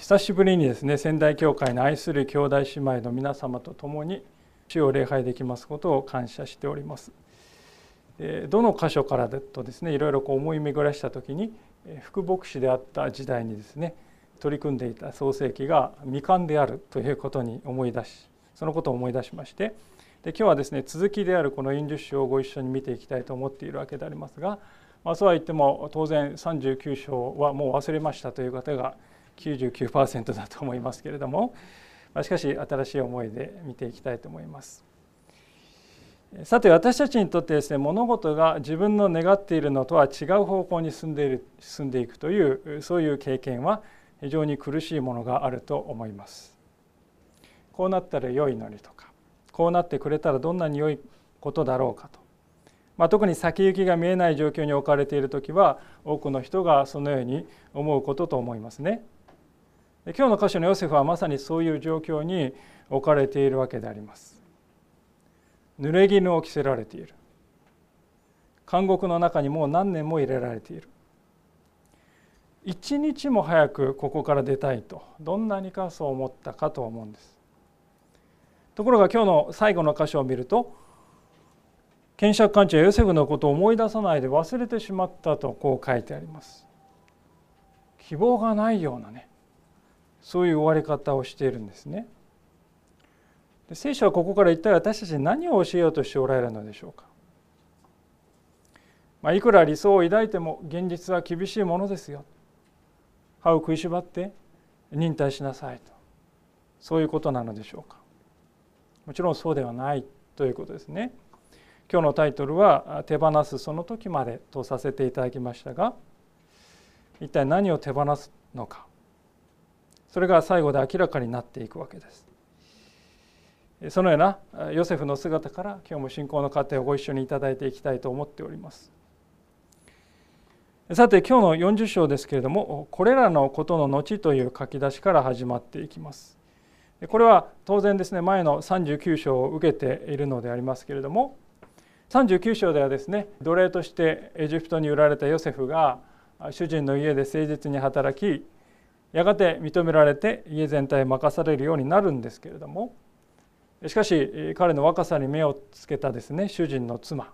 久しぶりにですね仙台教会の愛する兄弟姉妹の皆様と共に主を礼拝できますことを感謝しております。どの箇所からだとですねいろいろこう思い巡らした時に副牧師であった時代にですね取り組んでいた創世記が未完であるということに思い出しそのことを思い出しましてで今日はですね続きであるこの40章をご一緒に見ていきたいと思っているわけでありますが、まあ、そうは言っても当然39章はもう忘れましたという方が99%だと思いますけれども、ま、しかし新しい思いで見ていきたいと思います。さて私たちにとってですね物事が自分の願っているのとは違う方向に進んでいる進んでいくというそういう経験は非常に苦しいものがあると思います。こうなったら良いのにとかこうなってくれたらどんなに良いことだろうかと、まあ、特に先行きが見えない状況に置かれている時は多くの人がそのように思うことと思いますね。今日の箇所のヨセフはまさにそういう状況に置かれているわけであります。濡れ衣を着せられている。監獄の中にもう何年も入れられている。一日も早くここから出たいとどんなにかそう思ったかと思うんです。ところが今日の最後の箇所を見ると検釈官長はヨセフのことを思い出さないで忘れてしまったとこう書いてあります。希望がないようなね。そういう終わり方をしているんですね。で聖書はここから一体私たちに何を教えようとしておられるのでしょうか、まあ、いくら理想を抱いても現実は厳しいものですよ。歯を食いしばって忍耐しなさいと。そういうことなのでしょうか。もちろんそうではないということですね。今日のタイトルは「手放すその時まで」とさせていただきましたが一体何を手放すのか。それが最後で明らかになっていくわけです。そのようなヨセフの姿から今日も信仰の過程をご一緒にいただいていきたいと思っております。さて今日の40章ですけれどもこれらのことの後という書き出しから始まっていきます。これは当然ですね前の39章を受けているのでありますけれども39章ではですね奴隷としてエジプトに売られたヨセフが主人の家で誠実に働きやがて認められて家全体を任されるようになるんですけれども。しかし彼の若さに目をつけたですね主人の妻。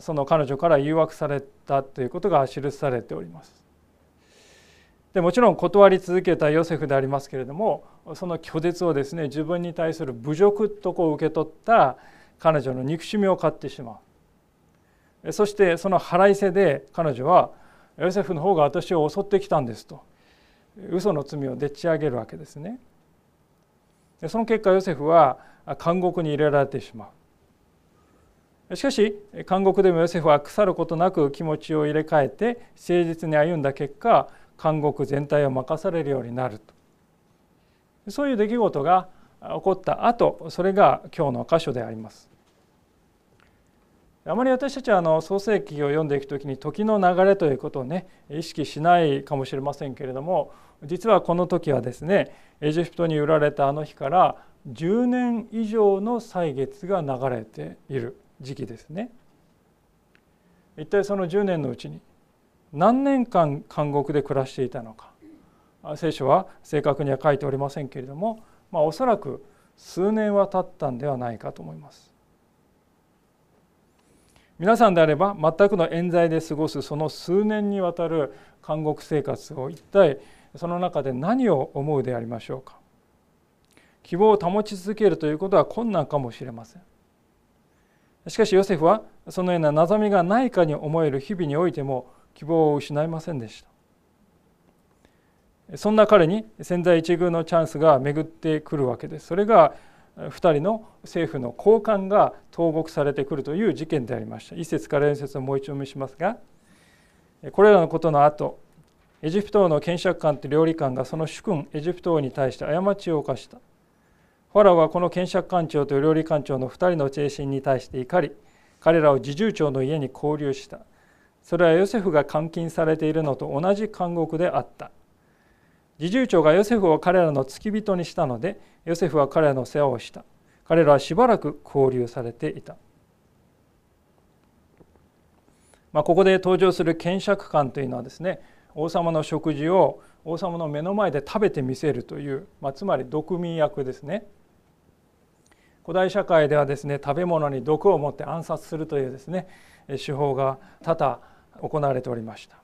その彼女から誘惑されたということが記されております。でもちろん断り続けたヨセフでありますけれどもその拒絶をですね自分に対する侮辱とこう受け取った彼女の憎しみを買ってしまう。そしてその腹いせで彼女はヨセフの方が私を襲ってきたんですと。嘘の罪をでっち上げるわけですね。その結果ヨセフは監獄に入れられてしまう。しかし監獄でもヨセフは腐ることなく気持ちを入れ替えて誠実に歩んだ結果監獄全体を任されるようになると。そういう出来事が起こった後それが今日の箇所であります。あまり私たちはあの創世記を読んでいく時に時の流れということをね意識しないかもしれませんけれども実はこの時はですねエジプトに売られたあの日から10年以上の歳月が流れている時期ですね。一体その10年のうちに何年間監獄で暮らしていたのか聖書は正確には書いておりませんけれども、まあ、おそらく数年は経ったんではないかと思います。皆さんであれば全くの冤罪で過ごすその数年にわたる監獄生活を一体その中で何を思うでありましょうか？希望を保ち続けるということは困難かもしれません。しかしヨセフはそのような望みがないかに思える日々においても希望を失いませんでした。そんな彼に千載一遇のチャンスが巡ってくるわけです。それが2人の政府の高官が投獄されてくるという事件でありました。一節から4節をもう一度見しますがこれらのことの後エジプト王の検釈官と料理官がその主君エジプト王に対して過ちを犯した。ファラオはこの検釈官長と料理官長の2人の精神に対して怒り彼らを侍従長の家に交流した。それはヨセフが監禁されているのと同じ監獄であった。侍従長がヨセフを彼らの付き人にしたのでヨセフは彼らの世話をした。彼らはしばらく交流されていた。まあ、ここで登場する検釈官というのはですね王様の食事を王様の目の前で食べてみせるという、まあ、つまり毒民役ですね。古代社会ではですね食べ物に毒を持って暗殺するというですね手法が多々行われておりました。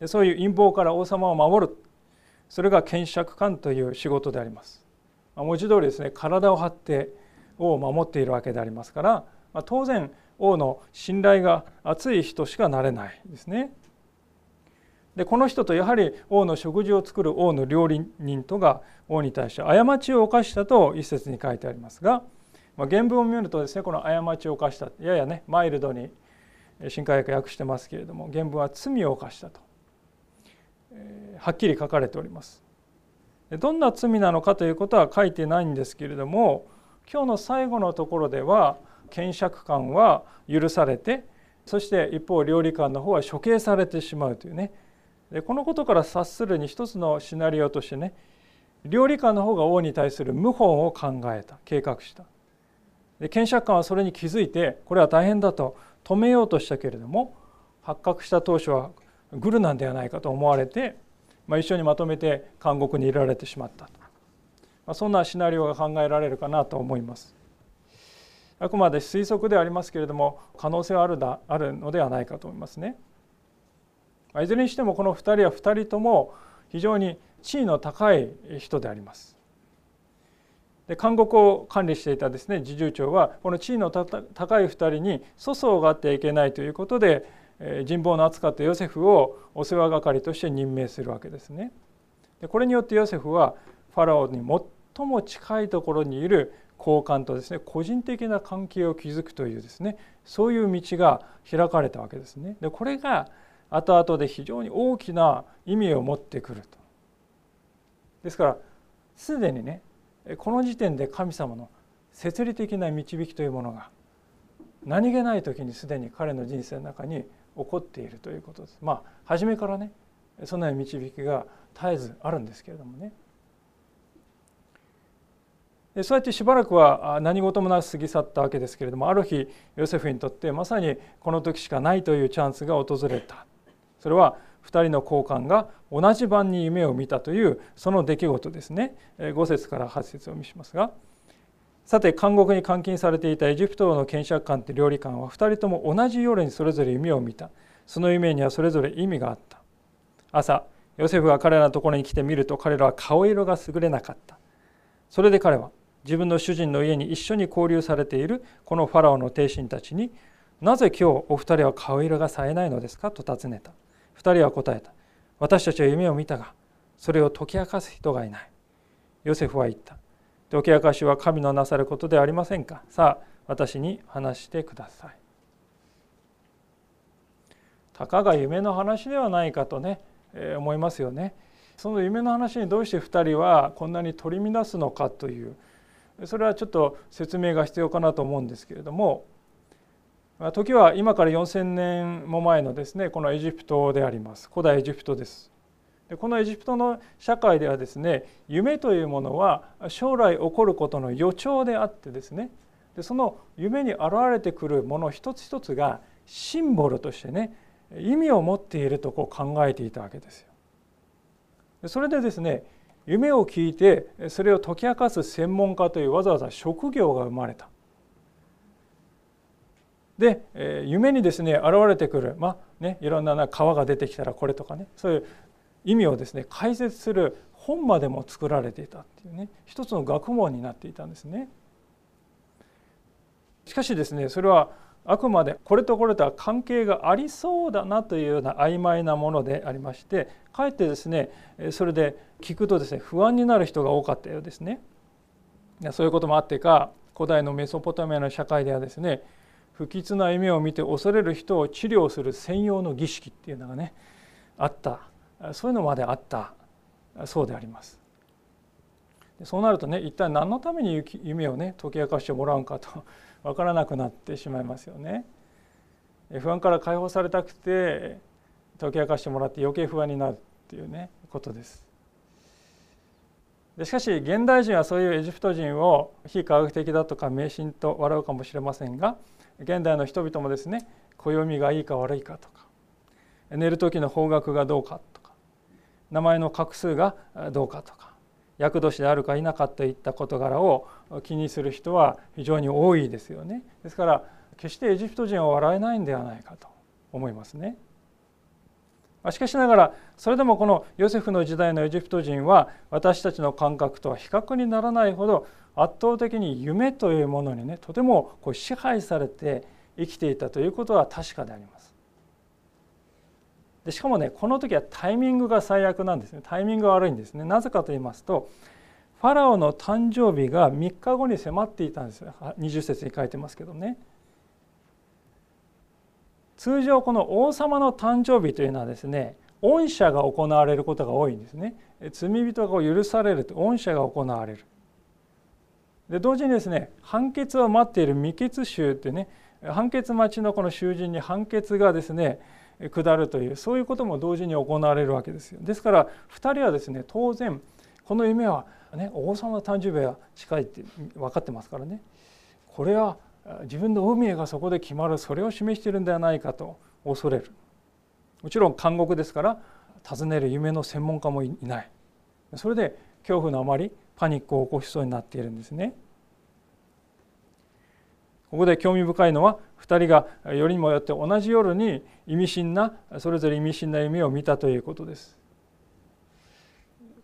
でそういう陰謀から王様を守るそれが検釈官という仕事であります。文字通りですね体を張って王を守っているわけでありますから、まあ、当然王の信頼が厚い人しかなれないですね。でこの人とやはり王の食事を作る王の料理人とが王に対して過ちを犯したと一節に書いてありますが、まあ、原文を見るとですねこの過ちを犯したややねマイルドに新海訳訳してますけれども原文は罪を犯したと、えー、はっきり書かれております。どんな罪なのかということは書いてないんですけれども今日の最後のところでは検釈官は許されてそして一方料理官の方は処刑されてしまうというねでこのことから察するに一つのシナリオとしてね料理官の方が王に対する謀反を考えた計画したで検察官はそれに気づいてこれは大変だと止めようとしたけれども発覚した当初はグルなんではないかと思われて、まあ、一緒にまとめて監獄に入れられてしまったと、まあ、そんなシナリオが考えられるかなと思います。あくまで推測ではありますけれども可能性はあるだあるのではないかと思いますね。いずれにしてもこの2人は2人とも非常に地位の高い人であります。で監獄を管理していたですね侍従長はこの地位の高い2人に粗相があってはいけないということで人望の厚かったヨセフをお世話係として任命するわけですね。でこれによってヨセフはファラオに最も近いところにいる交換とですね個人的な関係を築くというですねそういう道が開かれたわけですね。でこれが後々で非常に大きな意味を持ってくると。ですからすでにねこの時点で神様の摂理的な導きというものが何気ない時にすでに彼の人生の中に起こっているということです。まあ初めからねそのような導きが絶えずあるんですけれどもね。そうやってしばらくは何事もなく過ぎ去ったわけですけれどもある日ヨセフにとってまさにこの時しかないというチャンスが訪れたそれは2人の交換が同じ晩に夢を見たというその出来事ですね。5節から8節を見しますがさて監獄に監禁されていたエジプトの検釈官って料理官は2人とも同じ夜にそれぞれ夢を見た。その夢にはそれぞれ意味があった。朝ヨセフが彼らのところに来てみると彼らは顔色が優れなかった。それで彼は自分の主人の家に一緒に交流されているこのファラオの帝臣たちになぜ今日お二人は顔色が冴えないのですかと尋ねた。二人は答えた。私たちは夢を見たがそれを解き明かす人がいない。ヨセフは言った。解き明かしは神のなさることではありませんか？さあ私に話してください。たかが夢の話ではないかとね、えー、思いますよね。その夢の話にどうして2人はこんなに取り乱すのかというそれはちょっと説明が必要かなと思うんですけれども時は今から4,000年も前のですねこのエジプトであります古代エジプトです。でこのエジプトの社会ではですね夢というものは将来起こることの予兆であってですねでその夢に現れてくるもの一つ一つがシンボルとしてね意味を持っているとこう考えていたわけですよ。それでですね夢を聞いてそれを解き明かす専門家というわざわざ職業が生まれた。で、え夢にですね現れてくる、まあね、いろんな川が出てきたらこれとかねそういう意味をですね解説する本までも作られていたっていうね一つの学問になっていたんですね。しかしですねそれはあくまでこれとこれとは関係がありそうだなというような曖昧なものでありましてかえってですねそれで聞くとですね不安になる人が多かったようですね。そういうこともあってか古代のメソポタミアの社会ではですね不吉な夢を見て恐れる人を治療する専用の儀式っていうのがねあったそういうのまであったそうであります。そうなるとね一体何のために夢をね解き明かしてもらうかと 分からなくなってしまいますよね。不安から解放されたくて解き明かしてもらって余計不安になるっていうねことです。でしかし現代人はそういうエジプト人を非科学的だとか迷信と笑うかもしれませんが現代の人々もですね暦がいいか悪いかとか寝る時の方角がどうかとか名前の画数がどうかとか厄年であるか否かといった事柄を気にする人は非常に多いですよね。ですから決してエジプト人は笑えないんではないかと思いますね。しかしながらそれでもこのヨセフの時代のエジプト人は私たちの感覚とは比較にならないほど圧倒的に夢というものにねとてもこう支配されて生きていたということは確かであります。でしかもねこの時はタイミングが最悪なんですね。タイミングが悪いんですね。なぜかと言いますとファラオの誕生日が3日後に迫っていたんです。よ20節に書いてますけどね。通常この王様の誕生日というのはですね恩赦が行われることが多いんですね。罪人が許されると恩赦が行われる。で同時にですね判決を待っている未決囚ってね判決待ちのこの囚人に判決がですね下るというそういうことも同時に行われるわけですよ。ですから2人はですね当然この夢は、ね、王様の誕生日は近いって分かってますからね。これは自分の運命がそこで決まるそれを示しているんではないかと恐れる。もちろん監獄ですから尋ねる夢の専門家もいない。それで恐怖のあまりパニックを起こしそうになっているんですね。ここで興味深いのは2人がよりにもよって同じ夜に意味深なそれぞれ意味深な夢を見たということです。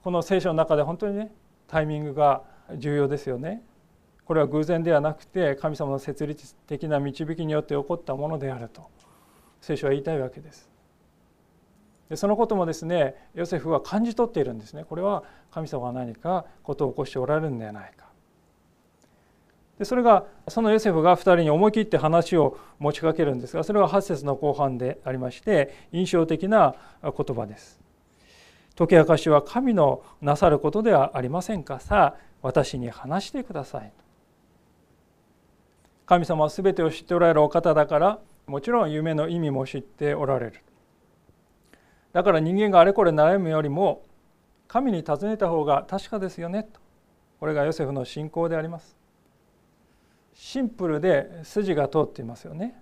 この聖書の中で本当にねタイミングが重要ですよね。これは偶然ではなくて神様の設立的な導きによって起こったものであると聖書は言いたいわけです。でそのこともですねヨセフは感じ取っているんですね。これは神様が何かことを起こしておられるんではないか。でそれがそのヨセフが2人に思い切って話を持ちかけるんですがそれは8節の後半でありまして印象的な言葉です。解き明かしは神のなさることではありませんか？さあ私に話してください神様は全てを知っておられるお方だからもちろん夢の意味も知っておられる。だから人間があれこれ悩むよりも神に尋ねた方が確かですよねと。これがヨセフの信仰であります。シンプルで筋が通っていますよね。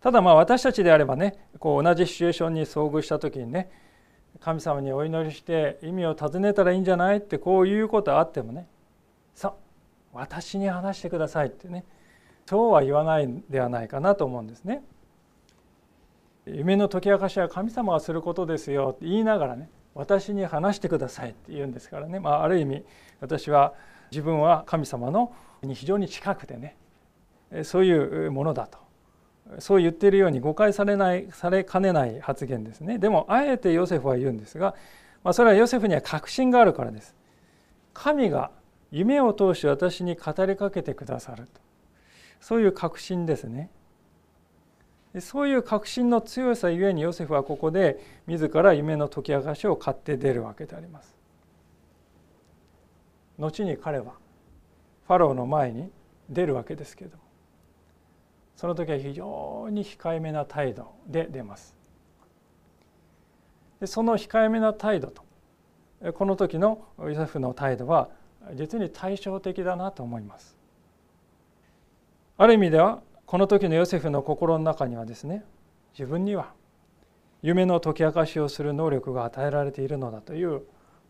ただまあ私たちであればねこう同じシチュエーションに遭遇した時にね神様にお祈りして意味を尋ねたらいいんじゃないってこういうことあってもねさ私に話してくださいってね。そうは言わないんではないかなと思うんですね。夢の解き明かしは神様がすることですよって言いながらね私に話してくださいって言うんですからね、まあ、ある意味私は自分は神様のに非常に近くてねそういうものだと。そう言っているように誤解されないされかねない発言ですね。でもあえてヨセフは言うんですが、まあ、それはヨセフには確信があるからです。神が夢を通して私に語りかけてくださる。とそういう確信ですね。そういう確信の強さゆえにヨセフはここで自ら夢の解き明かしを買って出るわけであります。後に彼はファローの前に出るわけですけれどもその時は非常に控えめな態度で出ます。でその控えめな態度とこの時のヨセフの態度は実に対照的だなと思います。ある意味ではこの時のヨセフの心の中にはですね自分には夢の解き明かしをする能力が与えられているのだという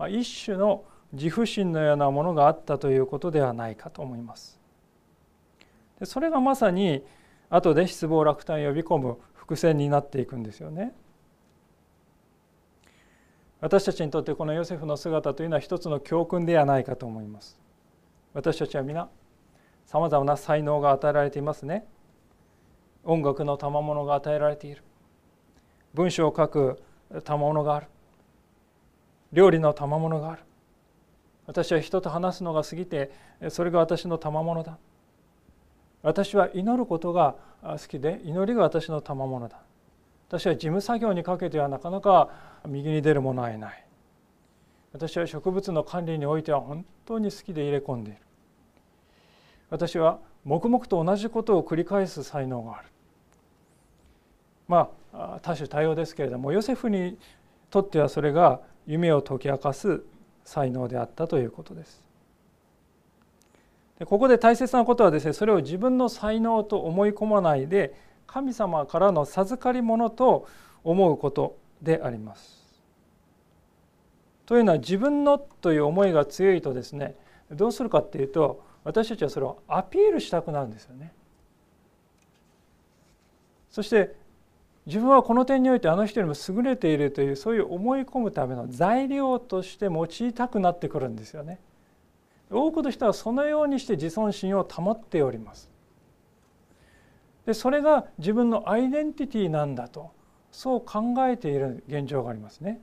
一種の自負心のようなものがあったということではないかと思います。でそれがまさに後で失望落胆を呼び込む伏線になっていくんですよね。私たちにとってこのヨセフの姿というのは一つの教訓ではないかと思います。私たちは皆さまざまな才能が与えられていますね。音楽の賜物が与えられている。文章を書く賜物がある。料理の賜物がある。私は人と話すのが過ぎてそれが私の賜物だ。私は祈ることが好きで祈りが私の賜物だ。私は事務作業にかけてはなかなか右に出る者はいない。私は植物の管理においては本当に好きで入れ込んでいる。私は黙々と同じことを繰り返す才能がある。まあ多種多様ですけれどもヨセフにとってはそれが夢を解き明かす才能であったということです。でここで大切なことはですねそれを自分の才能と思い込まないで神様からの授かり物と思うことであります。というのは自分のという思いが強いとですねどうするかっていうと私たちはそれをアピールしたくなるんですよね。そして自分はこの点においてあの人よりも優れているというそういう思い込むための材料として用いたくなってくるんですよね。多くの人はそのようにして自尊心を保っております。でそれが自分のアイデンティティなんだとそう考えている現状がありますね。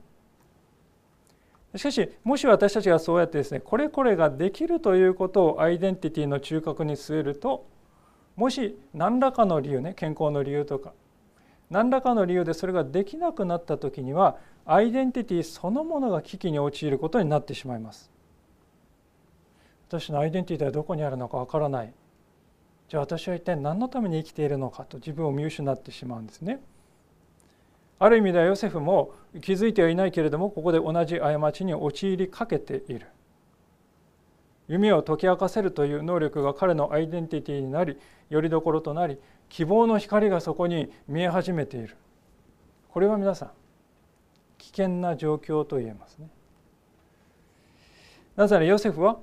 しかしもし私たちがそうやってですねこれこれができるということをアイデンティティの中核に据えるともし何らかの理由ね健康の理由とか何らかの理由でそれができなくなった時にはアイデンティティそのものが危機に陥ることになってしまいます私のアイデンティティはどこにあるのかわからないじゃあ私は一体何のために生きているのかと自分を見失ってしまうんですね。ある意味ではヨセフも気づいてはいないけれどもここで同じ過ちに陥りかけている。夢を解き明かせるという能力が彼のアイデンティティになりよりどころとなり希望の光がそこに見え始めている。これは皆さん危険な状況と言えますね。なぜならヨセフは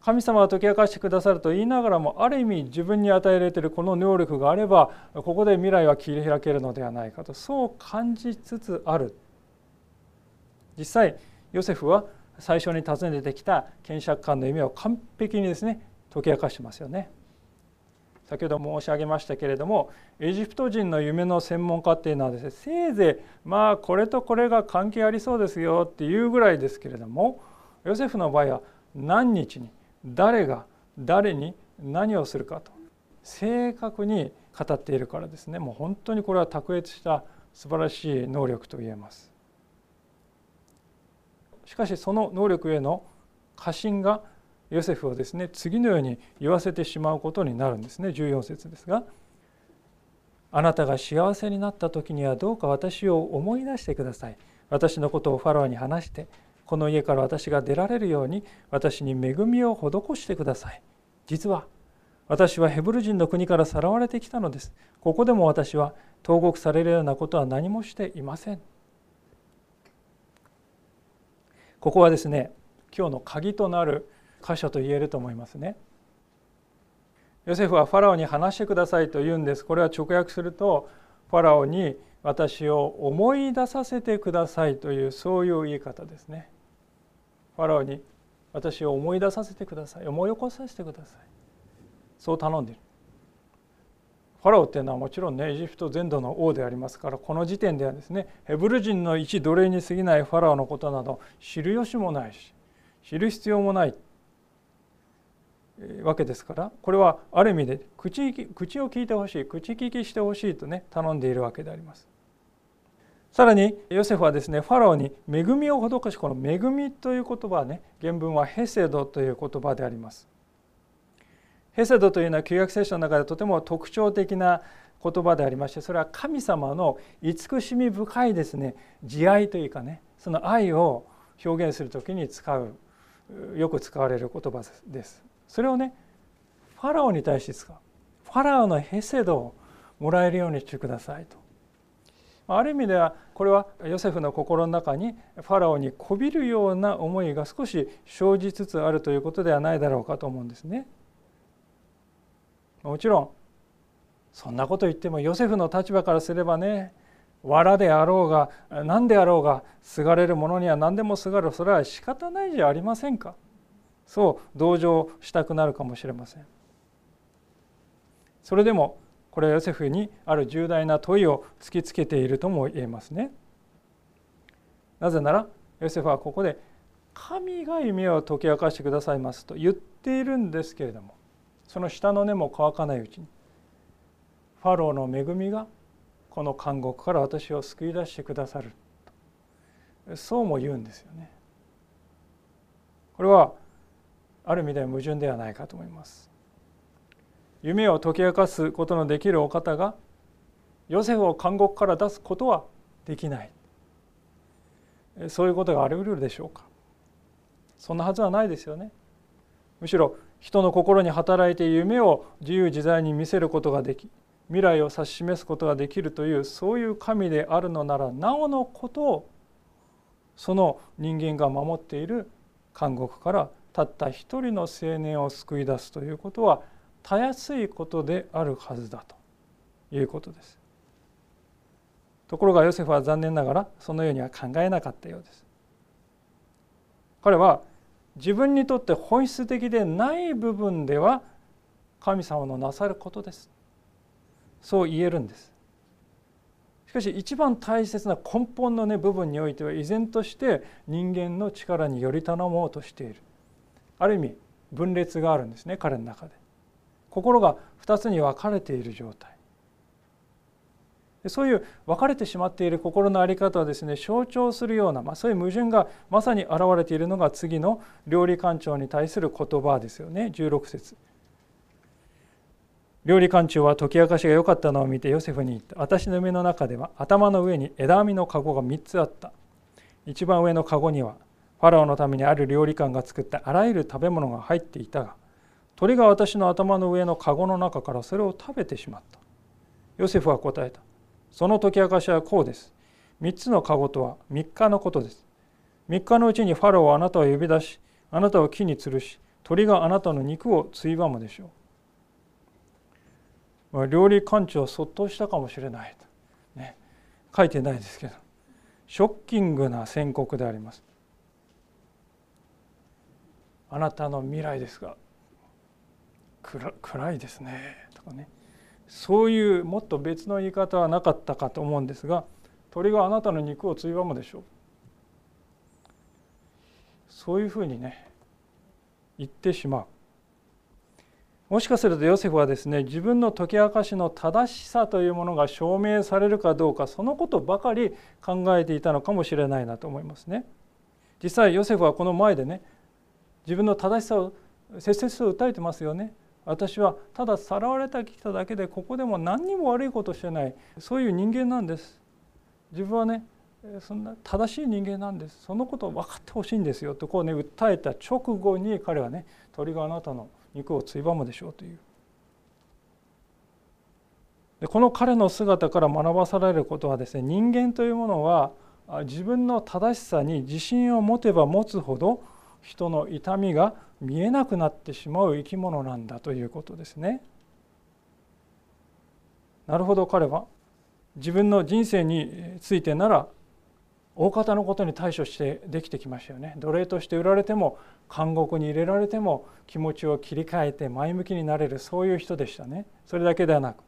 神様が解き明かしてくださると言いながらもある意味自分に与えられているこの能力があればここで未来は切り開けるのではないかとそう感じつつある実際ヨセフは最初に訪ねてきた検釈官の夢を完璧にですね解き明かしてますよね。先ほど申し上げましたけれどもエジプト人の夢の専門家っていうのはですねせいぜいまあこれとこれが関係ありそうですよっていうぐらいですけれどもヨセフの場合は何日に誰が誰に何をするかと正確に語っているからですね。もう本当にこれは卓越した素晴らしい能力と言えます。しかしその能力への過信がヨセフをですね次のように言わせてしまうことになるんですね。14節ですが「あなたが幸せになった時にはどうか私を思い出してください」「私のことをファローに話してこの家から私が出られるように私に恵みを施してください」「実は私はヘブル人の国からさらわれてきたのです」「ここでも私は投獄されるようなことは何もしていません」ここはですね今日の鍵となる箇所と言えると思いますね。ヨセフはファラオに話してくださいと言うんです。これは直訳するとファラオに私を思い出させてくださいというそういう言い方ですね。ファラオに私を思い出させてください。思い起こさせてください。そう頼んでいる。ファラオっていうのはもちろんねエジプト全土の王でありますからこの時点ではですねヘブル人の一奴隷に過ぎないファラオのことなど知る由もないし知る必要もないわけですからこれはある意味で口口を聞いてほしい口聞きしてほしいとね頼んでいるわけであります。さらにヨセフはですねファラオに恵みを施しこの恵みという言葉はね原文はヘセドという言葉であります。ヘセドというのは旧約聖書の中でとても特徴的な言葉でありましてそれは神様の慈しみ深いですね慈愛というかねその愛を表現する時に使うよく使われる言葉です。それをねファラオに対して使うファラオのヘセドをもらえるようにしてくださいとある意味ではこれはヨセフの心の中にファラオにこびるような思いが少し生じつつあるということではないだろうかと思うんですね。もちろんそんなこと言ってもヨセフの立場からすればね藁であろうが何であろうがすがれるものには何でもすがる。それは仕方ないじゃありませんか。そう同情したくなるかもしれません。それでもこれはヨセフにある重大な問いを突きつけているとも言えますねなぜならヨセフはここで神が夢を解き明かしてくださいますと言っているんですけれどもその下の根も乾かないうちにファローの恵みがこの監獄から私を救い出してくださるそうも言うんですよね。これはある意味では矛盾ではないかと思います夢を解き明かすことのできるお方がヨセフを監獄から出すことはできない。そういうことがあり得るでしょうか。そんなはずはないですよね。むしろ人の心に働いて夢を自由自在に見せることができ未来を指し示すことができるというそういう神であるのならなおのことをその人間が守っている監獄からたった一人の青年を救い出すということはたやすいことであるはずだということです。ところがヨセフは残念ながらそのようには考えなかったようです。彼は自分にとって本質的でない部分では神様のなさることですそう言えるんですしかし一番大切な根本の、ね、部分においては依然として人間の力により頼もうとしているある意味分裂があるんですね彼の中で心が2つに分かれている状態。そういう分かれてしまっている心の在り方をですね象徴するような、まあ、そういう矛盾がまさに現れているのが次の料理官長に対する言葉ですよね。16節。料理官長は解き明かしが良かったのを見てヨセフに言った。私の目の中では頭の上に枝編みの籠が3つあった。一番上の籠にはファラオのためにある料理官が作ったあらゆる食べ物が入っていたが鳥が私の頭の上の籠の中からそれを食べてしまったヨセフは答えたその解き明かしはこうです。3つの籠とは3日のことです。3日のうちにファローはあなたを呼び出し、あなたを木に吊るし、鳥があなたの肉をついばむでしょう。まあ、料理館長はそっとしたかもしれないと、ね、書いてないですけど、ショッキングな宣告であります。あなたの未来ですが暗いですね。とかね。そういうもっと別の言い方はなかったかと思うんですが鳥があなたの肉をついばむでしょう。そういうふうにね言ってしまう。もしかするとヨセフはですね自分の解き明かしの正しさというものが証明されるかどうかそのことばかり考えていたのかもしれないなと思いますね。実際ヨセフはこの前でね自分の正しさを切々と訴えてますよね。私はたださらわれてきただけでここでも何にも悪いことしてない。そういう人間なんです。自分はねそんな正しい人間なんです。そのことを分かってほしいんですよ。とこうね訴えた直後に彼はね鳥があなたの肉をついばむでしょうという。でこの彼の姿から学ばされることはですね人間というものは自分の正しさに自信を持てば持つほど人の痛みが見えなくなってしまう生き物なんだということですね。なるほど彼は。自分の人生についてなら大方のことに対処してできてきましたよね。奴隷として売られても監獄に入れられても気持ちを切り替えて前向きになれるそういう人でしたね。それだけではなく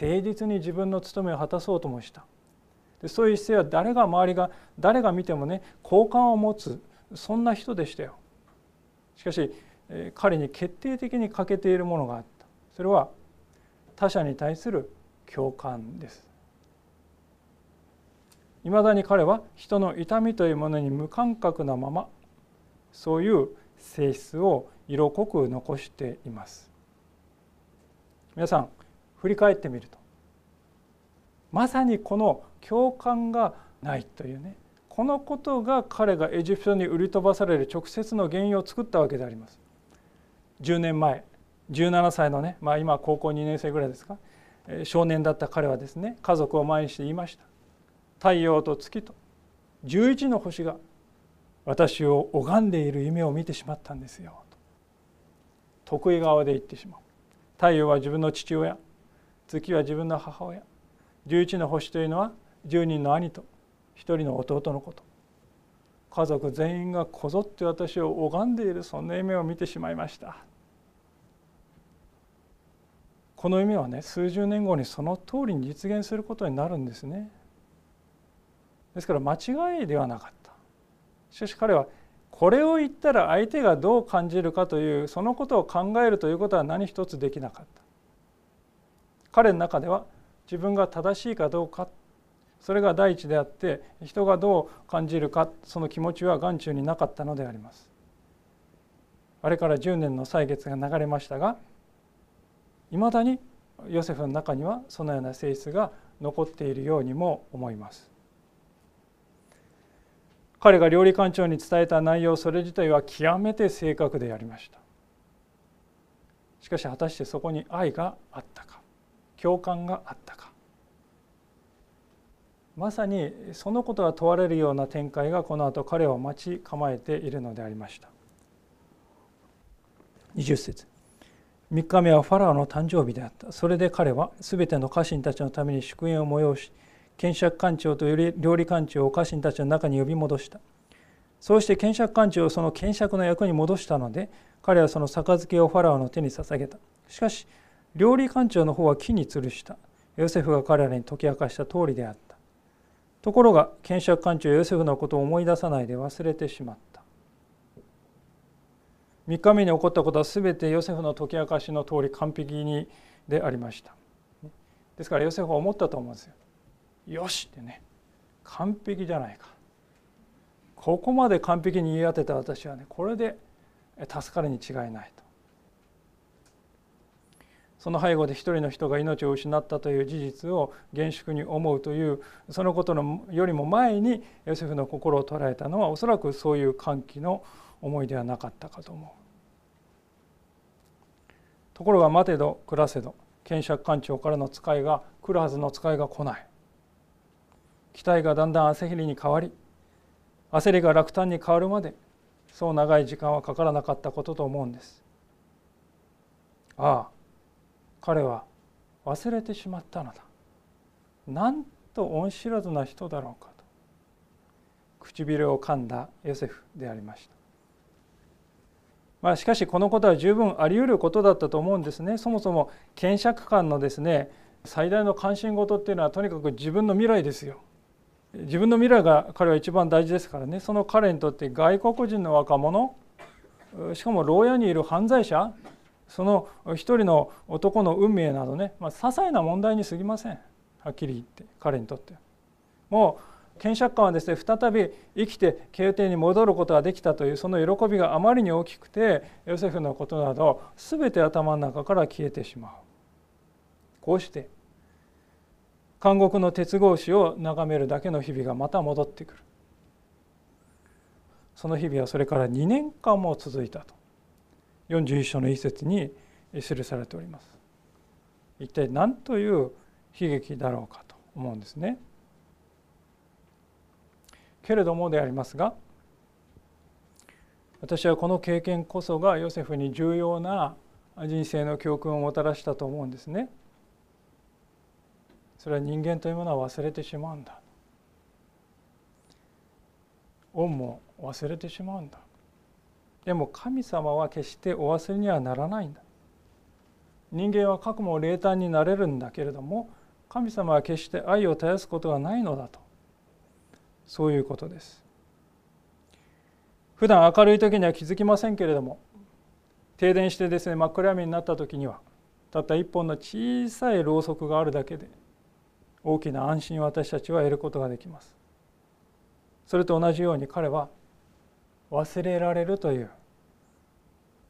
誠実に自分の務めを果たそうともした。でそういう姿勢は誰が周りが誰が見てもね好感を持つそんな人でしたよ。しかし彼に決定的に欠けているものがあった。それは他者に対する共感です。いまだに彼は人の痛みというものに無感覚なままそういう性質を色濃く残しています。皆さん振り返ってみるとまさにこの共感がないというねこのことが彼がエジプトに売り飛ばされる直接の原因を作ったわけであります。10年前17歳のね、まあ、今高校2年生ぐらいですか。少年だった彼はですね家族を前にして言いました。太陽と月と11の星が私を拝んでいる夢を見てしまったんですよ。と得意側で言ってしまう。太陽は自分の父親月は自分の母親。11の星というのは10人の兄と。一人の弟のこと。家族全員がこぞって私を拝んでいるそんな夢を見てしまいました。この夢はね数十年後にその通りに実現することになるんですね。ですから間違いではなかった。しかし彼はこれを言ったら相手がどう感じるかというそのことを考えるということは何一つできなかった。彼の中では自分が正しいかどうかそれが第一であって人がどう感じるかその気持ちは眼中になかったのであります。あれから10年の歳月が流れましたがいまだにヨセフの中にはそのような性質が残っているようにも思います。彼が料理館長に伝えた内容それ自体は極めて正確でありました。しかし果たしてそこに愛があったか共感があったかまさにそのことが問われるような展開がこの後彼を待ち構えているのでありました。20節。3日目はファラオの誕生日であった。それで彼は全ての家臣たちのために祝宴を催し検釈官長と料理官長を家臣たちの中に呼び戻した。そうして検釈官長をその検釈の役に戻したので彼はその杯をファラオの手に捧げた。しかし料理官長の方は木に吊るした。ヨセフが彼らに解き明かした通りであった。ところが検釈官長ヨセフのことを思い出さないで忘れてしまった。3日目に起こったことは全てヨセフの解き明かしの通り完璧にでありました。ですからヨセフは思ったと思うんですよ。よしってね。完璧じゃないか。ここまで完璧に言い当てた私はねこれで助かるに違いないと。その背後で一人の人が命を失ったという事実を厳粛に思うというそのことのよりも前にヨセフの心を捉えたのはおそらくそういう歓喜の思いではなかったかと思う。ところが待てど暮らせど検釈官庁からの使いが来るはずの使いが来ない。期待がだんだん焦りに変わり焦りが落胆に変わるまでそう長い時間はかからなかったことと思うんです。ああ彼は忘れてしまったのだ。なんと恩知らずな人だろうかと。唇を噛んだヨセフでありました。まあ、しかしこのことは十分あり得ることだったと思うんですね。そもそも検釈官のですね最大の関心事っていうのはとにかく自分の未来ですよ。自分の未来が彼は一番大事ですからね。その彼にとって外国人の若者しかも牢屋にいる犯罪者その一人の男の運命などね、まあ、些細な問題に過ぎません。はっきり言って彼にとってもう検釈官はですね再び生きて宮廷に戻ることができたというその喜びがあまりに大きくてヨセフのことなど全て頭の中から消えてしまう。こうして監獄の鉄格子を眺めるだけの日々がまた戻ってくる。その日々はそれから2年間も続いたと。41章の一節に記されております。一体何という悲劇だろうかと思うんですね。けれどもでありますが私はこの経験こそがヨセフに重要な人生の教訓をもたらしたと思うんですね。それは人間というものは忘れてしまうんだ。恩も忘れてしまうんだ。でも神様は決してお忘れにはならないんだ。人間は過去も冷淡になれるんだけれども神様は決して愛を絶やすことはないのだと。そういうことです。普段明るい時には気づきませんけれども停電してですね真っ暗闇になった時にはたった一本の小さいろうそくがあるだけで大きな安心を私たちは得ることができます。それと同じように彼は忘れられるという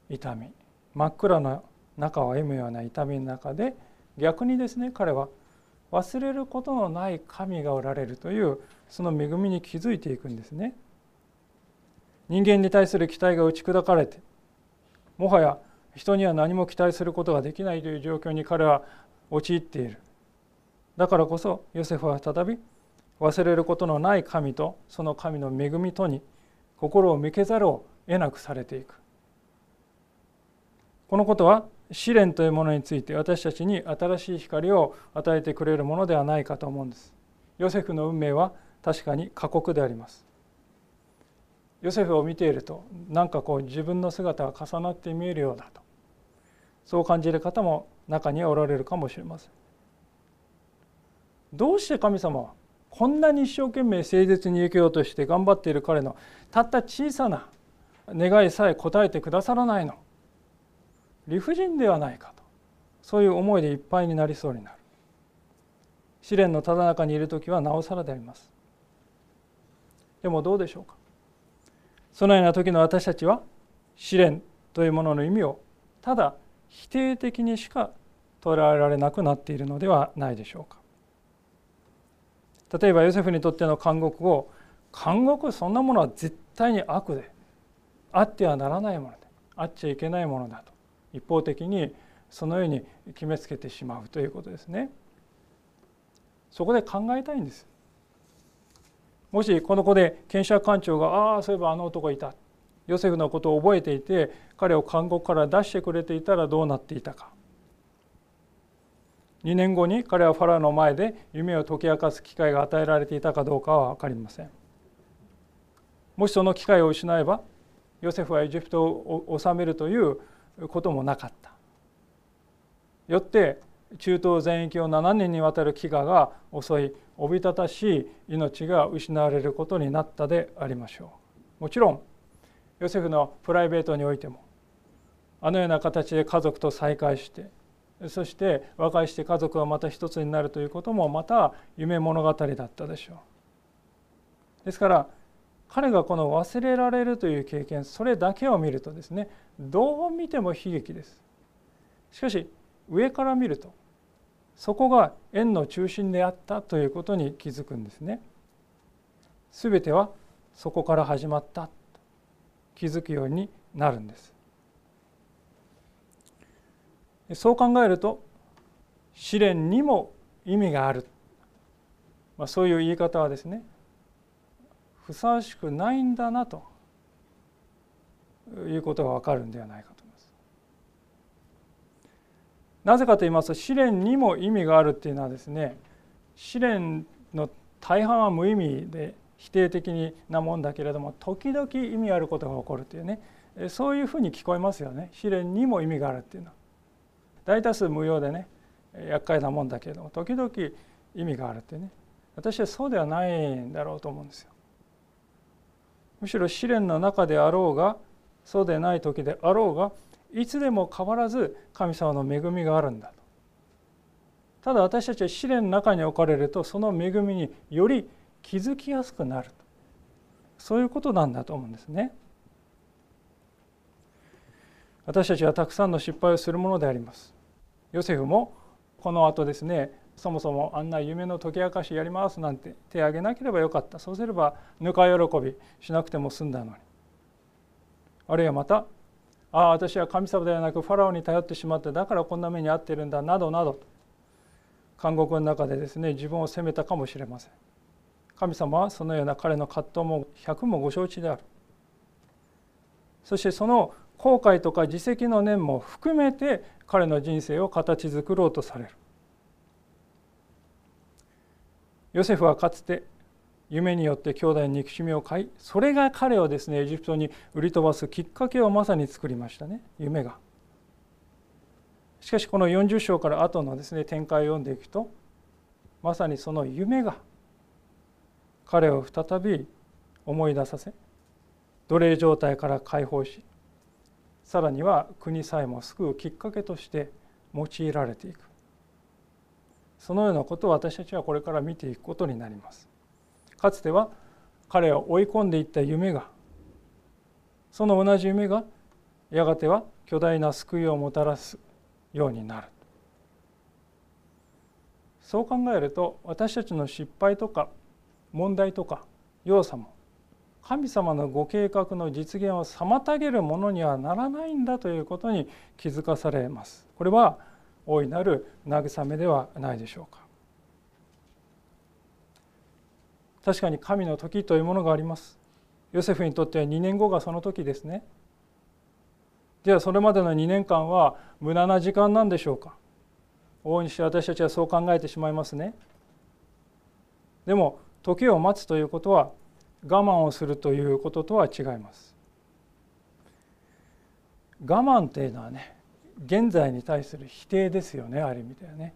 痛み。真っ暗な中を歩むような痛みの中で逆にですね彼は忘れることのない神がおられるというその恵みに気づいていくんですね。人間に対する期待が打ち砕かれてもはや人には何も期待することができないという状況に彼は陥っている。だからこそヨセフは再び忘れることのない神とその神の恵みとに心を向けざるを得なくされていく。このことは試練というものについて私たちに新しい光を与えてくれるものではないかと思うんです。ヨセフの運命は確かに過酷であります。ヨセフを見ているとなんかこう自分の姿が重なって見えるようだと。そう感じる方も中にはおられるかもしれません。どうして神様はこんなに一生懸命誠実に生きようとして頑張っている彼のたった小さな願いさえ答えてくださらないの。理不尽ではないかと。そういう思いでいっぱいになりそうになる。試練のただ中にいる時はなおさらであります。でもどうでしょうか。そのような時の私たちは試練というものの意味をただ否定的にしか捉えられなくなっているのではないでしょうか。例えばヨセフにとっての監獄を監獄そんなものは絶対に悪であってはならないものであっちゃいけないものだと一方的にそのように決めつけてしまうということですね。そこで考えたいんです。もしこの子で検察官長がああそういえばあの男いたヨセフのことを覚えていて彼を監獄から出してくれていたらどうなっていたか2年後に彼はファラオの前で夢を解き明かす機会が与えられていたかどうかは分かりません。もしその機会を失えばヨセフはエジプトを治めるということもなかった。よって中東全域を7年にわたる飢餓が襲いおびただしい命が失われることになったでありましょう。もちろんヨセフのプライベートにおいてもあのような形で家族と再会してそして和解して家族がまた一つになるということもまた夢物語だったでしょう。ですから彼がこの忘れられるという経験それだけを見るとですねどう見ても悲劇です。しかし上から見るとそこが縁の中心であったということに気づくんですね。全てはそこから始まったと気づくようになるんです。そう考えると試練にも意味がある、まあ、そういう言い方はですねふさわしくないんだなということがわかるんではないかと思います。なぜかと言いますと試練にも意味があるっていうのはですね試練の大半は無意味で否定的なもんだけれども時々意味あることが起こるというねそういうふうに聞こえますよね試練にも意味があるっていうのは。大多数無用でね厄介なもんだけれども時々意味があるってね私はそうではないんだろうと思うんですよ。むしろ試練の中であろうがそうでない時であろうがいつでも変わらず神様の恵みがあるんだと。ただ私たちは試練の中に置かれるとその恵みにより気づきやすくなるとそういうことなんだと思うんですね。私たちはたくさんの失敗をするものであります。ヨセフもこの後ですねそもそもあんな夢の解き明かしやりますなんて手挙げなければよかった。そうすればぬか喜びしなくても済んだのに。あるいはまたああ私は神様ではなくファラオに頼ってしまってだからこんな目に遭ってるんだなどなど監獄の中でですね自分を責めたかもしれません。神様はそのような彼の葛藤も百もご承知である。そしてその後悔とか自責の念も含めて彼の人生を形作ろうとされるヨセフはかつて夢によって兄弟に憎しみを買いそれが彼をですねエジプトに売り飛ばすきっかけをまさに作りましたね夢が。しかしこの40章から後のですね展開を読んでいくとまさにその夢が彼を再び思い出させ奴隷状態から解放しさらには国さえも救うきっかけとして用いられていく。そのようなことを私たちはこれから見ていくことになります。かつては彼を追い込んでいった夢がその同じ夢がやがては巨大な救いをもたらすようになる。そう考えると私たちの失敗とか問題とか弱さも神様のご計画の実現を妨げるものにはならないんだということに気づかされます。これは大いなる慰めではないでしょうか。確かに神の時というものがあります。ヨセフにとっては2年後がその時ですね。ではそれまでの2年間は無駄な時間なんでしょうか。大いにして私たちはそう考えてしまいますね。でも時を待つということは我慢をするということとは違います。我慢っていうのはね現在に対する否定ですよねある意味ではね。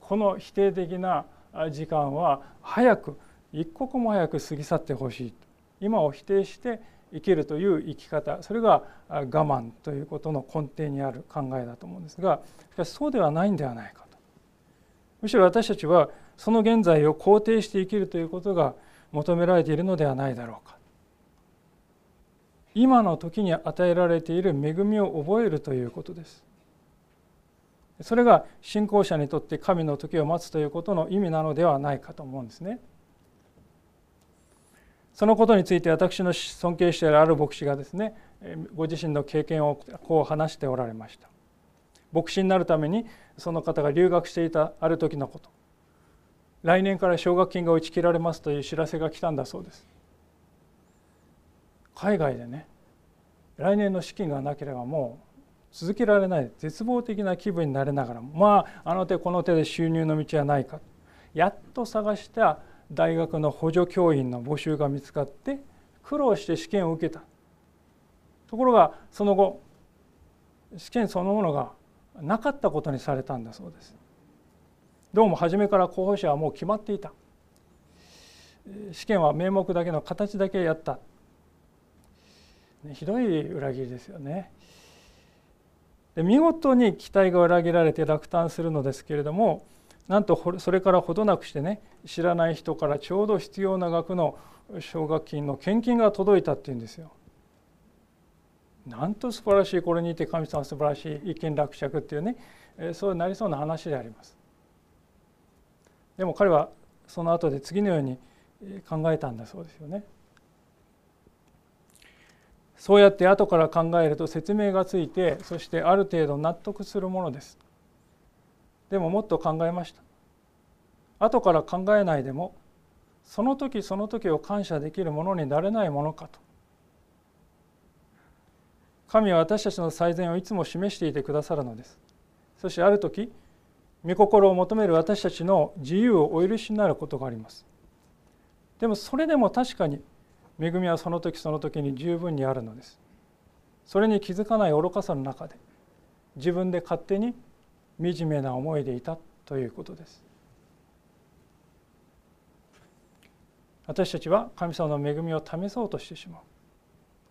この否定的な時間は早く一刻も早く過ぎ去ってほしい。今を否定して生きるという生き方それが我慢ということの根底にある考えだと思うんですがしかしそうではないんではないかと。むしろ私たちはその現在を肯定して生きるということが求められているのではないだろうか。今の時に与えられている恵みを覚えるということです。それが信仰者にとって神の時を待つということの意味なのではないかと思うんですね。そのことについて私の尊敬しているある牧師がですねご自身の経験をこう話しておられました。牧師になるためにその方が留学していたある時のこと。来年から奨学金が打ち切られますという知らせが来たんだそうです。海外でね来年の資金がなければもう続けられない絶望的な気分になれながらまああの手この手で収入の道はないか。やっと探した大学の補助教員の募集が見つかって苦労して試験を受けた。ところがその後試験そのものがなかったことにされたんだそうです。どうも初めから候補者はもう決まっていた試験は名目だけの形だけやったねひどい裏切りですよねで見事に期待が裏切られて落胆するのですけれどもなんとそれからほどなくしてね知らない人からちょうど必要な額の奨学金の献金が届いたっていうんですよ。なんと素晴らしいこれにて神様素晴らしい一見落着っていうねそうなりそうな話であります。でも彼はその後で次のように考えたんだそうですよね。そうやって後から考えると説明がついてそしてある程度納得するものです。でももっと考えました後から考えないでもその時その時を感謝できるものになれないものかと神は私たちの最善をいつも示していてくださるのですそしてある時御心を求める私たちの自由をお許しになることがあります。でもそれでも確かに恵みはその時その時に十分にあるのです。それに気づかない愚かさの中で自分で勝手に惨めな思いでいたということです。私たちは神様の恵みを試そうとしてしまう。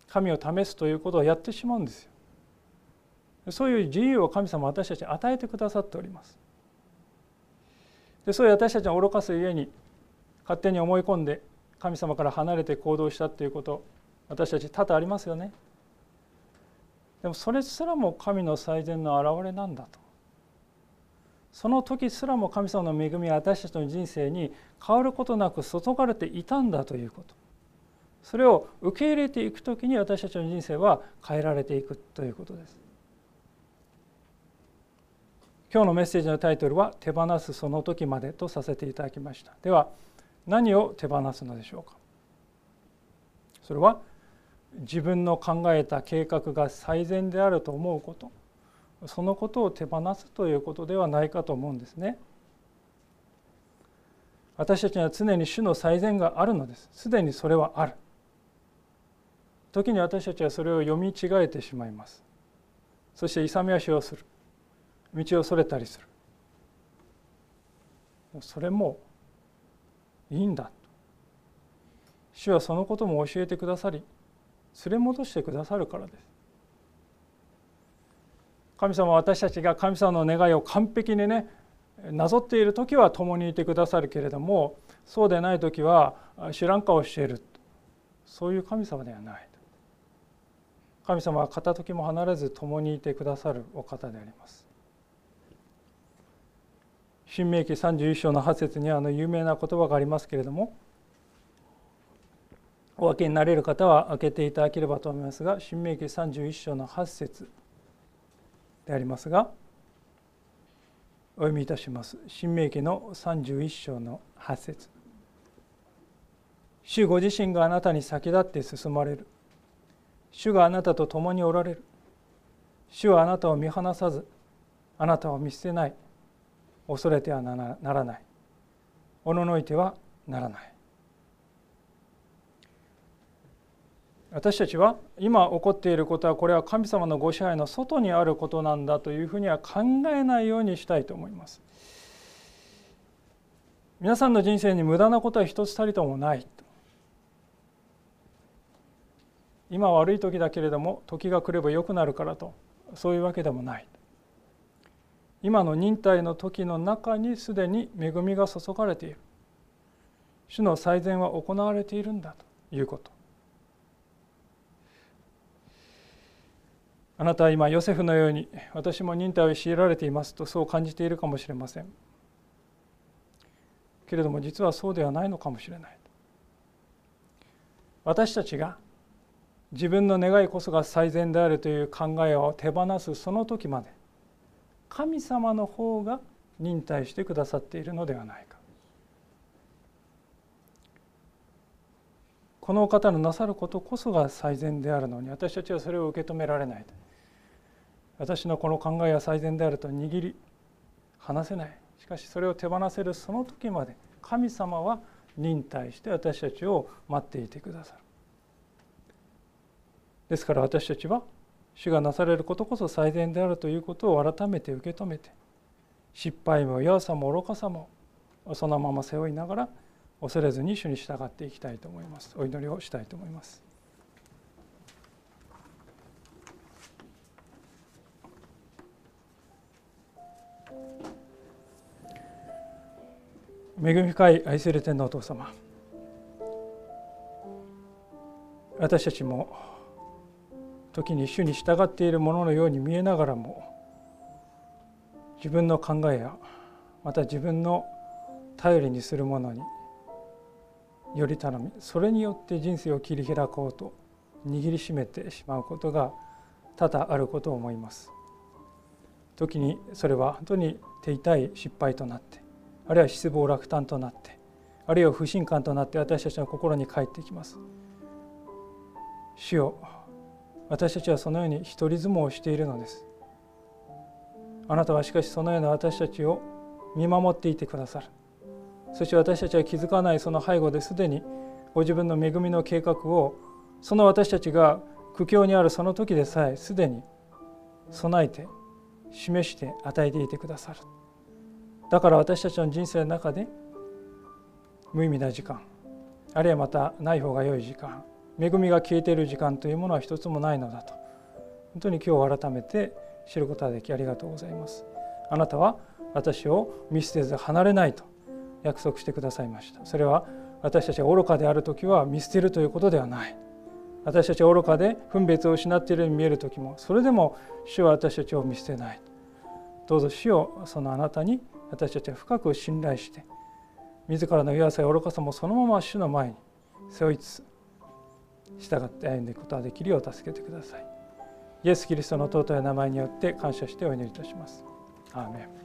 神を試すということをやってしまうんですよ。そういう自由を神様は私たちに与えてくださっております。でそういう私たちの愚かすゆえに勝手に思い込んで神様から離れて行動したということ私たち多々ありますよね。でもそれすらも神の最善の表れなんだと。その時すらも神様の恵みは私たちの人生に変わることなく注がれていたんだということ。それを受け入れていく時に私たちの人生は変えられていくということです。今日のメッセージのタイトルは「手放すその時まで」とさせていただきましたでは何を手放すのでしょうか？それは自分の考えた計画が最善であると思うことそのことを手放すということではないかと思うんですね。私たちには常に主の最善があるのです。すでにそれはある。時に私たちはそれを読み違えてしまいます。そして勇み足をする。道をそれたりする。それもいいんだと。主はそのことも教えてくださり連れ戻してくださるからです。神様は私たちが神様の願いを完璧にねなぞっている時は共にいてくださるけれどもそうでない時は知らん顔しているそういう神様ではない神様は片時も離れず共にいてくださるお方であります新明記31章の8節にはあの有名な言葉がありますけれどもお分けになれる方は開けていただければと思いますが新明記31章の8節でありますがお読みいたします。新明記の31章の8節。主ご自身があなたに先立って進まれる。主があなたと共におられる。主はあなたを見放さずあなたを見捨てない。恐れてはならない。おののいてはならない。私たちは今起こっていることはこれは神様のご支配の外にあることなんだというふうには考えないようにしたいと思います。皆さんの人生に無駄なことは一つたりともない今悪い時だけれども時が来れば良くなるからと。そういうわけでもない。今の忍耐の時の中にすでに恵みが注がれている。主の最善は行われているんだということ。あなたは今ヨセフのように私も忍耐を強いられていますとそう感じているかもしれません。けれども実はそうではないのかもしれない。私たちが自分の願いこそが最善であるという考えを手放すその時まで神様の方が忍耐してくださっているのではないか。この方のなさることこそが最善であるのに私たちはそれを受け止められない。私のこの考えは最善であると握り離せない。しかしそれを手放せるその時まで神様は忍耐して私たちを待っていてくださる。ですから私たちは主がなされることこそ最善であるということを改めて受け止めて失敗も弱さも愚かさもそのまま背負いながら恐れずに主に従っていきたいと思います。お祈りをしたいと思います。恵み深い愛する天のお父様私たちも時に主に従っているもののように見えながらも自分の考えやまた自分の頼りにするものにより頼みそれによって人生を切り開こうと握りしめてしまうことが多々あることを思います。時にそれは本当に手痛い失敗となってあるいは失望落胆となってあるいは不信感となって私たちの心に返ってきます。主よ私たちはそのように一人相撲をしているのです。あなたはしかしそのような私たちを見守っていてくださる。そして私たちは気づかないその背後ですでにご自分の恵みの計画をその私たちが苦境にあるその時でさえすでに備えて示して与えていてくださる。だから私たちの人生の中で無意味な時間あるいはまたない方が良い時間恵みが消えている時間というものは一つもないのだと。本当に今日改めて知ることができありがとうございます。あなたは私を見捨てず離れないと約束してくださいました。それは私たちが愚かである時は見捨てるということではない。私たちが愚かで分別を失っているように見える時もそれでも主は私たちを見捨てない。どうぞ主をそのあなたに私たちは深く信頼して自らの弱さや愚かさもそのまま主の前に背負いつつ従って歩んでいくことができるよう助けてください。イエス・キリストの尊い名前によって感謝してお祈りいたします。アーメン。